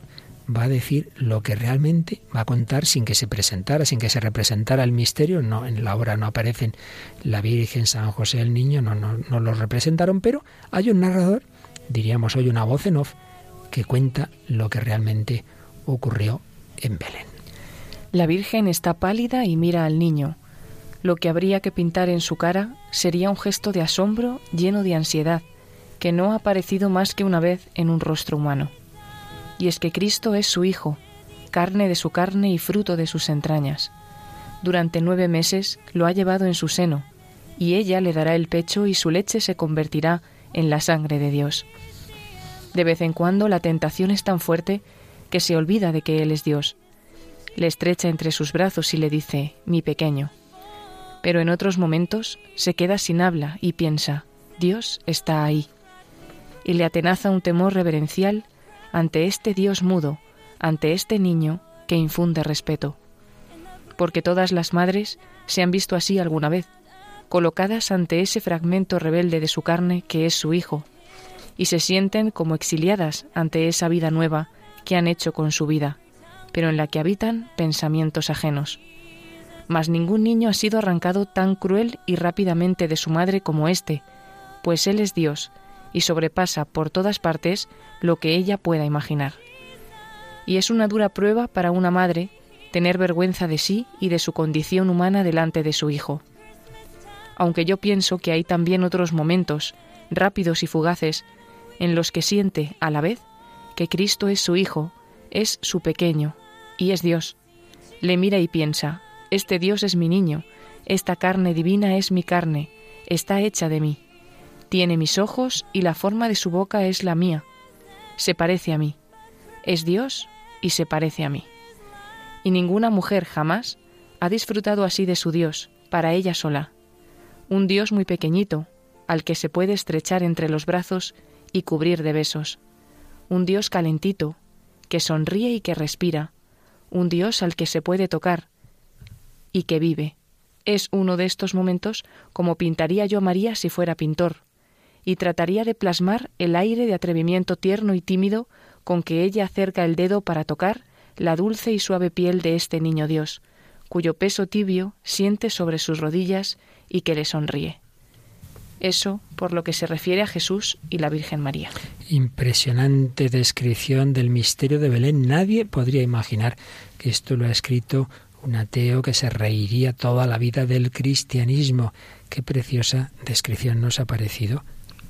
va a decir lo que realmente va a contar sin que se presentara, sin que se representara el misterio. No, en la obra no aparecen la Virgen, San José, el niño, no, no, no lo representaron, pero hay un narrador, diríamos hoy una voz en off, que cuenta lo que realmente ocurrió en Belén. La Virgen está pálida y mira al niño. Lo que habría que pintar en su cara sería un gesto de asombro lleno de ansiedad, que no ha aparecido más que una vez en un rostro humano y es que Cristo es su Hijo, carne de su carne y fruto de sus entrañas. Durante nueve meses lo ha llevado en su seno, y ella le dará el pecho y su leche se convertirá en la sangre de Dios. De vez en cuando la tentación es tan fuerte que se olvida de que Él es Dios. Le estrecha entre sus brazos y le dice, mi pequeño. Pero en otros momentos se queda sin habla y piensa, Dios está ahí. Y le atenaza un temor reverencial ante este Dios mudo, ante este niño que infunde respeto. Porque todas las madres se han visto así alguna vez, colocadas ante ese fragmento rebelde de su carne que es su hijo, y se sienten como exiliadas ante esa vida nueva que han hecho con su vida, pero en la que habitan pensamientos ajenos. Mas ningún niño ha sido arrancado tan cruel y rápidamente de su madre como éste, pues Él es Dios, y sobrepasa por todas partes lo que ella pueda imaginar. Y es una dura prueba para una madre tener vergüenza de sí y de su condición humana delante de su hijo. Aunque yo pienso que hay también otros momentos, rápidos y fugaces, en los que siente, a la vez, que Cristo es su Hijo, es su pequeño, y es Dios. Le mira y piensa, este Dios es mi niño, esta carne divina es mi carne, está hecha de mí. Tiene mis ojos y la forma de su boca es la mía. Se parece a mí. Es Dios y se parece a mí. Y ninguna mujer jamás ha disfrutado así de su Dios, para ella sola. Un Dios muy pequeñito, al que se puede estrechar entre los brazos y cubrir de besos. Un Dios calentito, que sonríe y que respira. Un Dios al que se puede tocar y que vive. Es uno de estos momentos como pintaría yo a María si fuera pintor, y trataría de plasmar el aire de atrevimiento tierno y tímido con que ella acerca el dedo para tocar la dulce y suave piel de este niño Dios, cuyo peso tibio siente sobre sus rodillas y que le sonríe. Eso por lo que se refiere a Jesús y la Virgen María. Impresionante descripción del misterio de Belén. Nadie podría imaginar que esto lo ha escrito un ateo que se reiría toda la vida del cristianismo. Qué preciosa descripción nos ha parecido.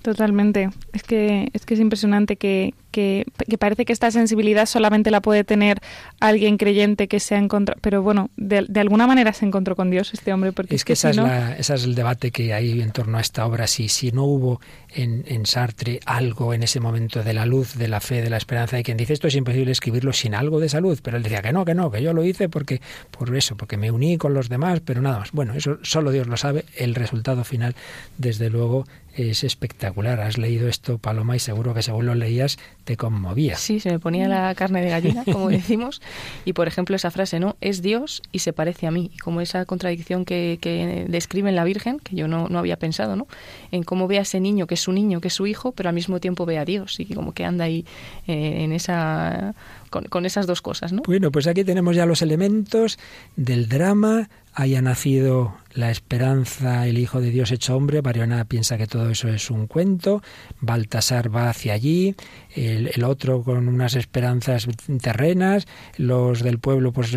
Totalmente. Es que es que es impresionante que, que, parece que esta sensibilidad solamente la puede tener alguien creyente que se ha encontrado. Pero bueno, de, alguna manera se encontró con Dios este hombre. Porque es, que, esa, es es el debate que hay en torno a esta obra. Si, si no hubo en, en, Sartre algo en ese momento de la luz, de la fe, de la esperanza, hay quien dice esto es imposible escribirlo sin algo de salud. Pero él decía que no, que no, que yo lo hice porque por eso, porque me uní con los demás, pero nada más. Bueno, eso solo Dios lo sabe. El resultado final, desde luego, es espectacular. Has leído esto, Paloma, y seguro que según lo leías te conmovía. Sí, se me ponía la carne de gallina, como decimos. Y por ejemplo, esa frase, ¿no? Es Dios y se parece a mí. Como esa contradicción que, que describe en la Virgen, que yo no, no había pensado, ¿no? En cómo ve a ese niño que es su niño, que es su hijo, pero al mismo tiempo ve a Dios y como que anda ahí eh, en esa con, esas dos cosas, ¿no? Bueno, pues aquí tenemos ya los elementos del drama. Haya nacido la esperanza, el Hijo de Dios hecho hombre. Mariona piensa que todo eso es un cuento. Baltasar va hacia allí. El, el, otro con unas esperanzas terrenas. Los del pueblo, pues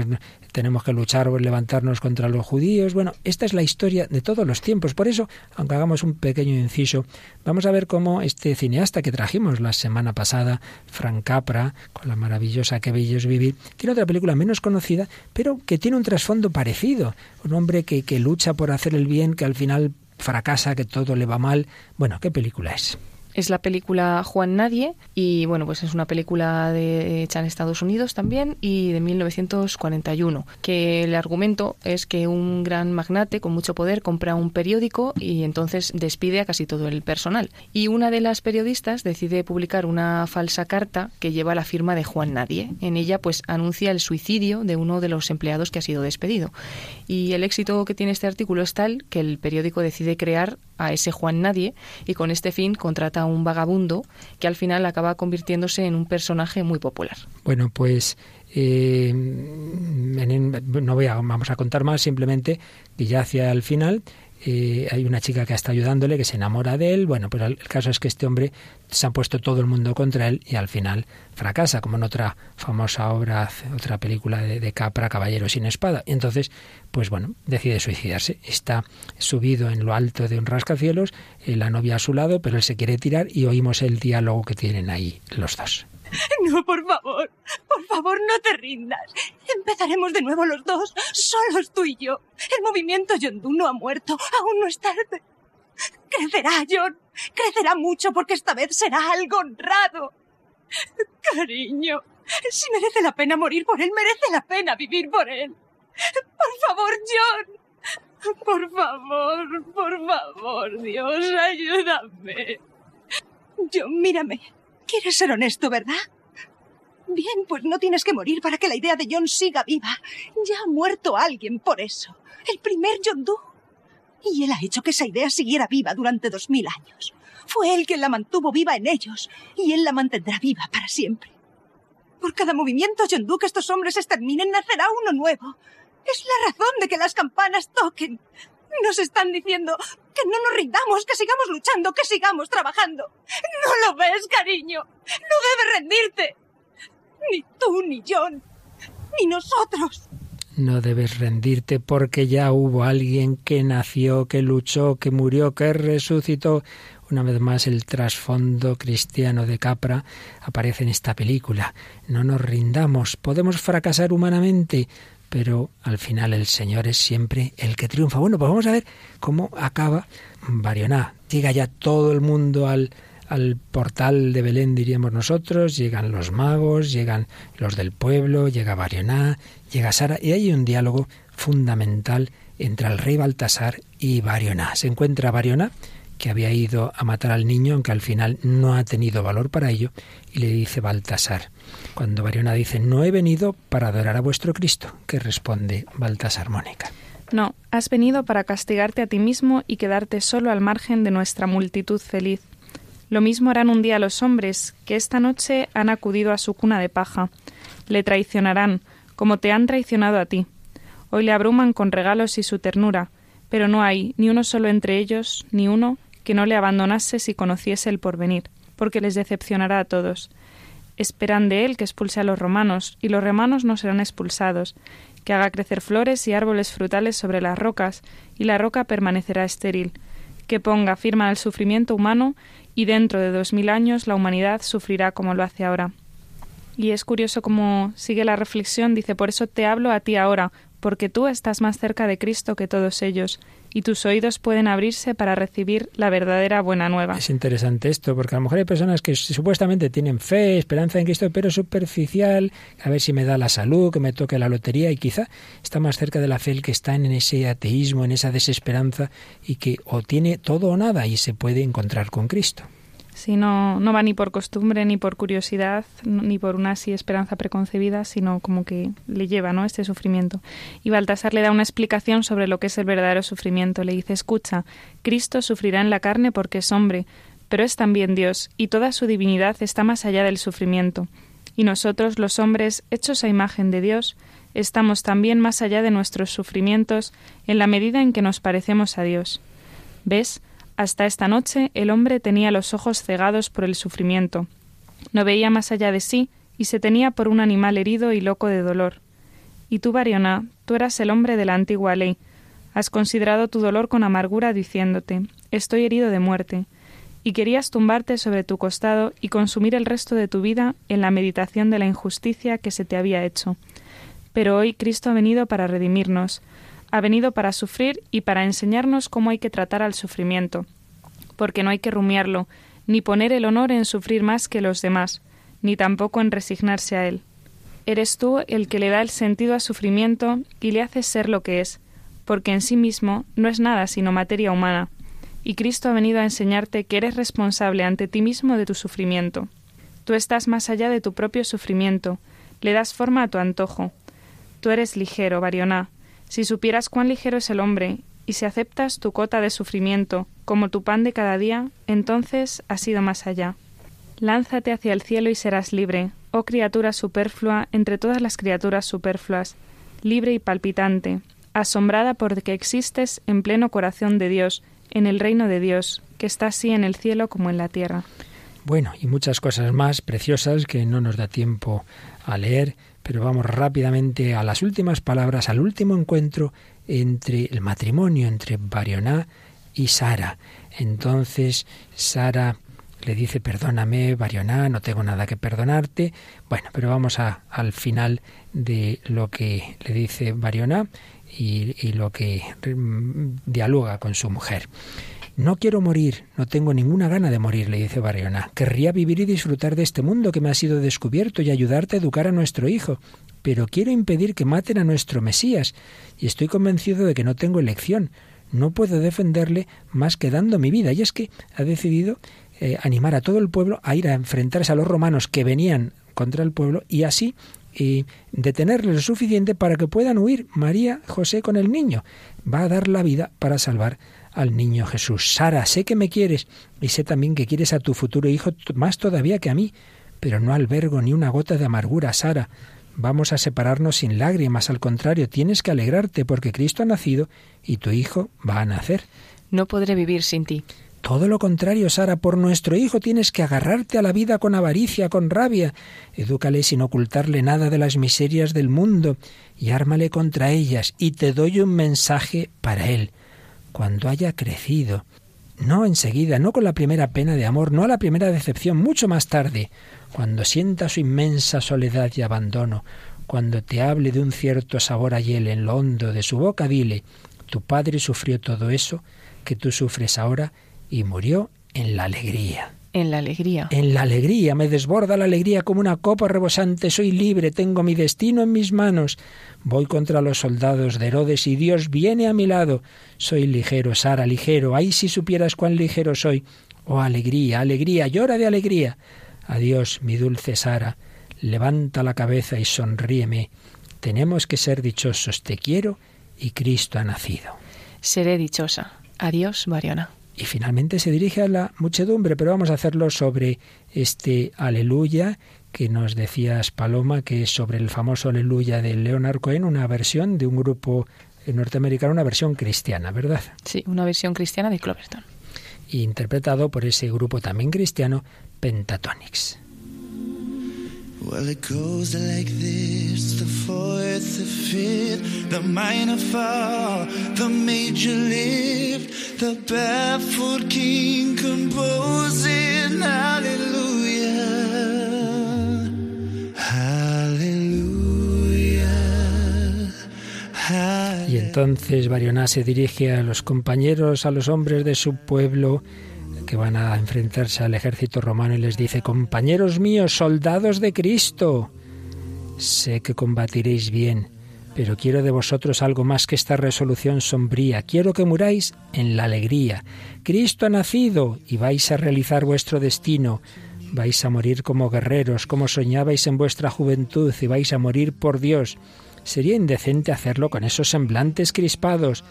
tenemos que luchar o levantarnos contra los judíos. Bueno, esta es la historia de todos los tiempos. Por eso, aunque hagamos un pequeño inciso, vamos a ver cómo este cineasta que trajimos la semana pasada, Frank Capra, con la maravillosa Que Bellos Vivir, tiene otra película menos conocida, pero que tiene un trasfondo parecido. Un hombre que, que lucha por hacer el bien, que al final fracasa, que todo le va mal. Bueno, ¿qué película es? Es la película Juan Nadie y bueno, pues es una película de, hecha en Estados Unidos también y de 1941, que el argumento es que un gran magnate con mucho poder compra un periódico y entonces despide a casi todo el personal. Y una de las periodistas decide publicar una falsa carta que lleva la firma de Juan Nadie. En ella pues anuncia el suicidio de uno de los empleados que ha sido despedido. Y el éxito que tiene este artículo es tal que el periódico decide crear a ese Juan Nadie y con este fin contrata a un vagabundo que al final acaba convirtiéndose en un personaje muy popular. Bueno, pues eh, no voy a, vamos a contar más, simplemente que ya hacia el final eh, hay una chica que está ayudándole, que se enamora de él. Bueno, pues el, caso es que este hombre se ha puesto todo el mundo contra él y al final fracasa, como en otra famosa obra, otra película de, Capra, Caballero sin espada. Y entonces, pues bueno, decide suicidarse. Está subido en lo alto de un rascacielos, eh, la novia a su lado, pero él se quiere tirar y oímos el diálogo que tienen ahí los dos. No, por favor, por favor, no te rindas. Empezaremos de nuevo los dos, solos tú y yo. El movimiento Yondu no ha muerto, aún no es tarde. Crecerá, John. Crecerá mucho porque esta vez será algo honrado. Cariño, si merece la pena morir por él, merece la pena vivir por él. Por favor, John. Por favor, por favor, Dios, ayúdame. John, mírame. Quieres ser honesto, ¿verdad? Bien, pues no tienes que morir para que la idea de John siga viva. Ya ha muerto alguien por eso. El primer John Doe. Y él ha hecho que esa idea siguiera viva durante dos mil años. Fue él quien la mantuvo viva en ellos, y él la mantendrá viva para siempre. Por cada movimiento John Doe que estos hombres exterminen, nacerá uno nuevo. Es la razón de que las campanas toquen. Nos están diciendo que no nos rindamos, que sigamos luchando, que sigamos trabajando. ¿No lo ves, cariño? No debes rendirte. Ni tú, ni John, ni nosotros. No debes rendirte porque ya hubo alguien que nació, que luchó, que murió, que resucitó. Una vez más el trasfondo cristiano de Capra aparece en esta película. No nos rindamos, podemos fracasar humanamente, pero al final el Señor es siempre el que triunfa. Bueno, pues vamos a ver cómo acaba Barioná. Llega ya todo el mundo al, al portal de Belén, diríamos nosotros, llegan los magos, llegan los del pueblo, llega Barioná, llega Sara, y hay un diálogo fundamental entre el rey Baltasar y Barioná. Se encuentra Barioná, que había ido a matar al niño, aunque al final no ha tenido valor para ello, y le dice Baltasar, cuando Bariona dice, no he venido para adorar a vuestro Cristo, que responde Baltasar Mónica. No, has venido para castigarte a ti mismo y quedarte solo al margen de nuestra multitud feliz. Lo mismo harán un día los hombres, que esta noche han acudido a su cuna de paja. Le traicionarán, como te han traicionado a ti. Hoy le abruman con regalos y su ternura, pero no hay ni uno solo entre ellos, ni uno que no le abandonase si conociese el porvenir, porque les decepcionará a todos. Esperan de él que expulse a los romanos, y los romanos no serán expulsados, que haga crecer flores y árboles frutales sobre las rocas, y la roca permanecerá estéril, que ponga firma al sufrimiento humano, y dentro de dos mil años la humanidad sufrirá como lo hace ahora. Y es curioso cómo sigue la reflexión, dice, por eso te hablo a ti ahora, porque tú estás más cerca de Cristo que todos ellos, y tus oídos pueden abrirse para recibir la verdadera buena nueva. Es interesante esto, porque a lo mejor hay personas que supuestamente tienen fe, esperanza en Cristo, pero superficial, a ver si me da la salud, que me toque la lotería, y quizá está más cerca de la fe el que está en ese ateísmo, en esa desesperanza, y que o tiene todo o nada y se puede encontrar con Cristo. Sí, no, no va ni por costumbre, ni por curiosidad, ni por una así esperanza preconcebida, sino como que le lleva ¿no? este sufrimiento. Y Baltasar le da una explicación sobre lo que es el verdadero sufrimiento. Le dice, escucha, Cristo sufrirá en la carne porque es hombre, pero es también Dios, y toda su divinidad está más allá del sufrimiento. Y nosotros, los hombres, hechos a imagen de Dios, estamos también más allá de nuestros sufrimientos en la medida en que nos parecemos a Dios. ¿Ves? Hasta esta noche el hombre tenía los ojos cegados por el sufrimiento. No veía más allá de sí y se tenía por un animal herido y loco de dolor. Y tú, Bariona, tú eras el hombre de la antigua ley. Has considerado tu dolor con amargura diciéndote Estoy herido de muerte. Y querías tumbarte sobre tu costado y consumir el resto de tu vida en la meditación de la injusticia que se te había hecho. Pero hoy Cristo ha venido para redimirnos, ha venido para sufrir y para enseñarnos cómo hay que tratar al sufrimiento, porque no hay que rumiarlo, ni poner el honor en sufrir más que los demás, ni tampoco en resignarse a él. Eres tú el que le da el sentido al sufrimiento y le haces ser lo que es, porque en sí mismo no es nada sino materia humana, y Cristo ha venido a enseñarte que eres responsable ante ti mismo de tu sufrimiento. Tú estás más allá de tu propio sufrimiento, le das forma a tu antojo. Tú eres ligero, Barioná, si supieras cuán ligero es el hombre, y si aceptas tu cota de sufrimiento como tu pan de cada día, entonces has ido más allá. Lánzate hacia el cielo y serás libre, oh criatura superflua entre todas las criaturas superfluas, libre y palpitante, asombrada porque existes en pleno corazón de Dios, en el reino de Dios, que está así en el cielo como en la tierra. Bueno, y muchas cosas más preciosas que no nos da tiempo a leer, pero vamos rápidamente a las últimas palabras, al último encuentro entre el matrimonio entre Barioná y Sara. Entonces Sara le dice, perdóname, Barioná, no tengo nada que perdonarte. Bueno, pero vamos a, al final de lo que le dice Barioná y, y lo que mm, dialoga con su mujer. No quiero morir, no tengo ninguna gana de morir, le dice Barriona. Querría vivir y disfrutar de este mundo que me ha sido descubierto y ayudarte a educar a nuestro hijo, pero quiero impedir que maten a nuestro Mesías, y estoy convencido de que no tengo elección. No puedo defenderle más que dando mi vida. Y es que ha decidido eh, animar a todo el pueblo a ir a enfrentarse a los romanos que venían contra el pueblo y así y detenerles lo suficiente para que puedan huir María José con el niño. Va a dar la vida para salvar al niño Jesús. Sara, sé que me quieres y sé también que quieres a tu futuro hijo más todavía que a mí, pero no albergo ni una gota de amargura, Sara. Vamos a separarnos sin lágrimas, al contrario, tienes que alegrarte porque Cristo ha nacido y tu hijo va a nacer. No podré vivir sin ti. Todo lo contrario, Sara, por nuestro hijo tienes que agarrarte a la vida con avaricia, con rabia. Edúcale sin ocultarle nada de las miserias del mundo y ármale contra ellas, y te doy un mensaje para él cuando haya crecido. No enseguida, no con la primera pena de amor, no a la primera decepción, mucho más tarde, cuando sienta su inmensa soledad y abandono, cuando te hable de un cierto sabor a hiel en lo hondo de su boca, dile, tu padre sufrió todo eso que tú sufres ahora y murió en la alegría. En la alegría. En la alegría, me desborda la alegría como una copa rebosante, soy libre, tengo mi destino en mis manos. Voy contra los soldados de Herodes y Dios viene a mi lado. Soy ligero, Sara, ligero. Ay, si supieras cuán ligero soy. Oh, alegría, alegría, llora de alegría. Adiós, mi dulce Sara. Levanta la cabeza y sonríeme. Tenemos que ser dichosos. Te quiero y Cristo ha nacido. Seré dichosa. Adiós, Mariana. Y finalmente se dirige a la muchedumbre, pero vamos a hacerlo sobre este aleluya que nos decías, Paloma, que es sobre el famoso aleluya de Leonard Cohen, una versión de un grupo norteamericano, una versión cristiana, ¿verdad? Sí, una versión cristiana de Cloverton. Interpretado por ese grupo también cristiano, Pentatonics. Well, it goes like this. The fourth, the fifth, the minor the major lift, the. Y entonces Barioná se dirige a los compañeros, a los hombres de su pueblo, que van a enfrentarse al ejército romano y les dice, compañeros míos, soldados de Cristo, sé que combatiréis bien, pero quiero de vosotros algo más que esta resolución sombría. Quiero que muráis en la alegría. Cristo ha nacido y vais a realizar vuestro destino. Vais a morir como guerreros, como soñabais en vuestra juventud, y vais a morir por Dios. Sería indecente hacerlo con esos semblantes crispados.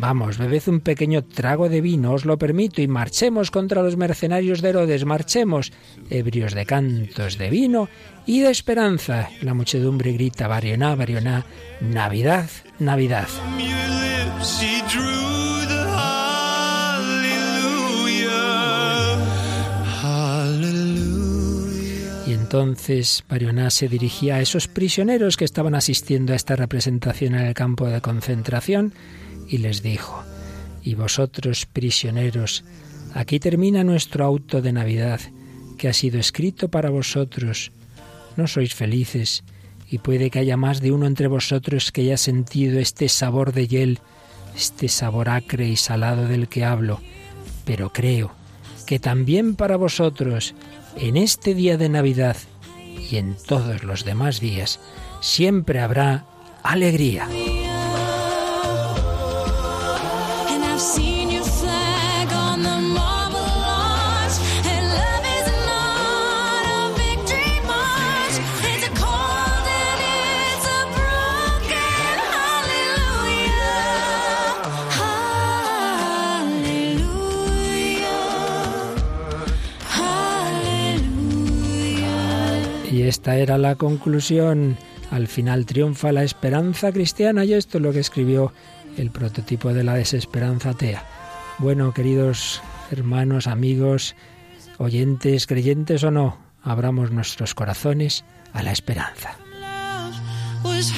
Vamos, bebed un pequeño trago de vino, os lo permito, y marchemos contra los mercenarios de Herodes, marchemos, ebrios de cantos de vino y de esperanza. La muchedumbre grita, Barioná, Barioná, Navidad, Navidad. Y entonces Barioná se dirigía a esos prisioneros que estaban asistiendo a esta representación en el campo de concentración y les dijo, Y vosotros, prisioneros, aquí termina nuestro auto de Navidad, que ha sido escrito para vosotros. No sois felices, y puede que haya más de uno entre vosotros que haya sentido este sabor de hiel, este sabor acre y salado del que hablo, pero creo que también para vosotros, en este día de Navidad y en todos los demás días, siempre habrá alegría. Esta era la conclusión. Al final triunfa la esperanza cristiana y esto es lo que escribió el prototipo de la desesperanza atea. Bueno, queridos hermanos, amigos, oyentes, creyentes o no, abramos nuestros corazones a la esperanza. love was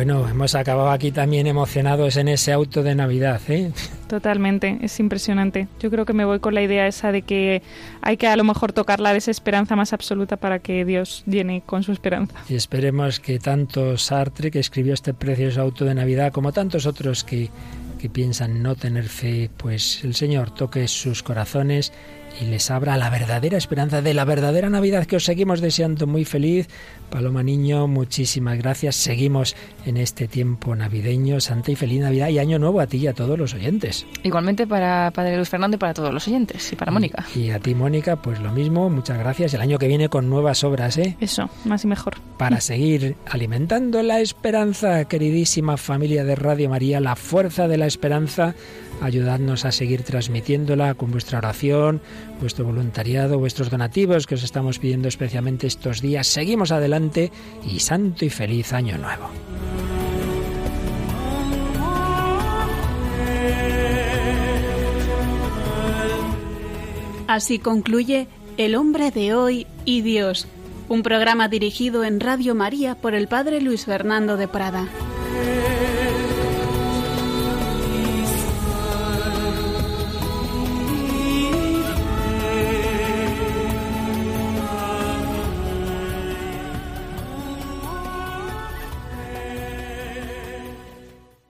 Bueno, hemos acabado aquí también emocionados en ese auto de Navidad, ¿eh? Totalmente, es impresionante. Yo creo que me voy con la idea esa de que hay que a lo mejor tocar la desesperanza más absoluta para que Dios llene con su esperanza. Y esperemos que tanto Sartre, que escribió este precioso auto de Navidad, como tantos otros que, que piensan no tener fe, pues el Señor toque sus corazones y les abra la verdadera esperanza de la verdadera Navidad que os seguimos deseando muy feliz. Paloma Niño, muchísimas gracias. Seguimos en este tiempo navideño. Santa y feliz Navidad y Año Nuevo a ti y a todos los oyentes. Igualmente para Padre Luis Fernando y para todos los oyentes y para Mónica. Y a ti, Mónica, pues lo mismo. Muchas gracias. El año que viene con nuevas obras, ¿eh? Eso, más y mejor. para seguir alimentando la esperanza, queridísima familia de Radio María, la fuerza de la esperanza. Ayudadnos a seguir transmitiéndola con vuestra oración, vuestro voluntariado, vuestros donativos que os estamos pidiendo especialmente estos días. Seguimos adelante y santo y feliz año nuevo. Así concluye El hombre de hoy y Dios, un programa dirigido en Radio María por el Padre Luis Fernando de Prada.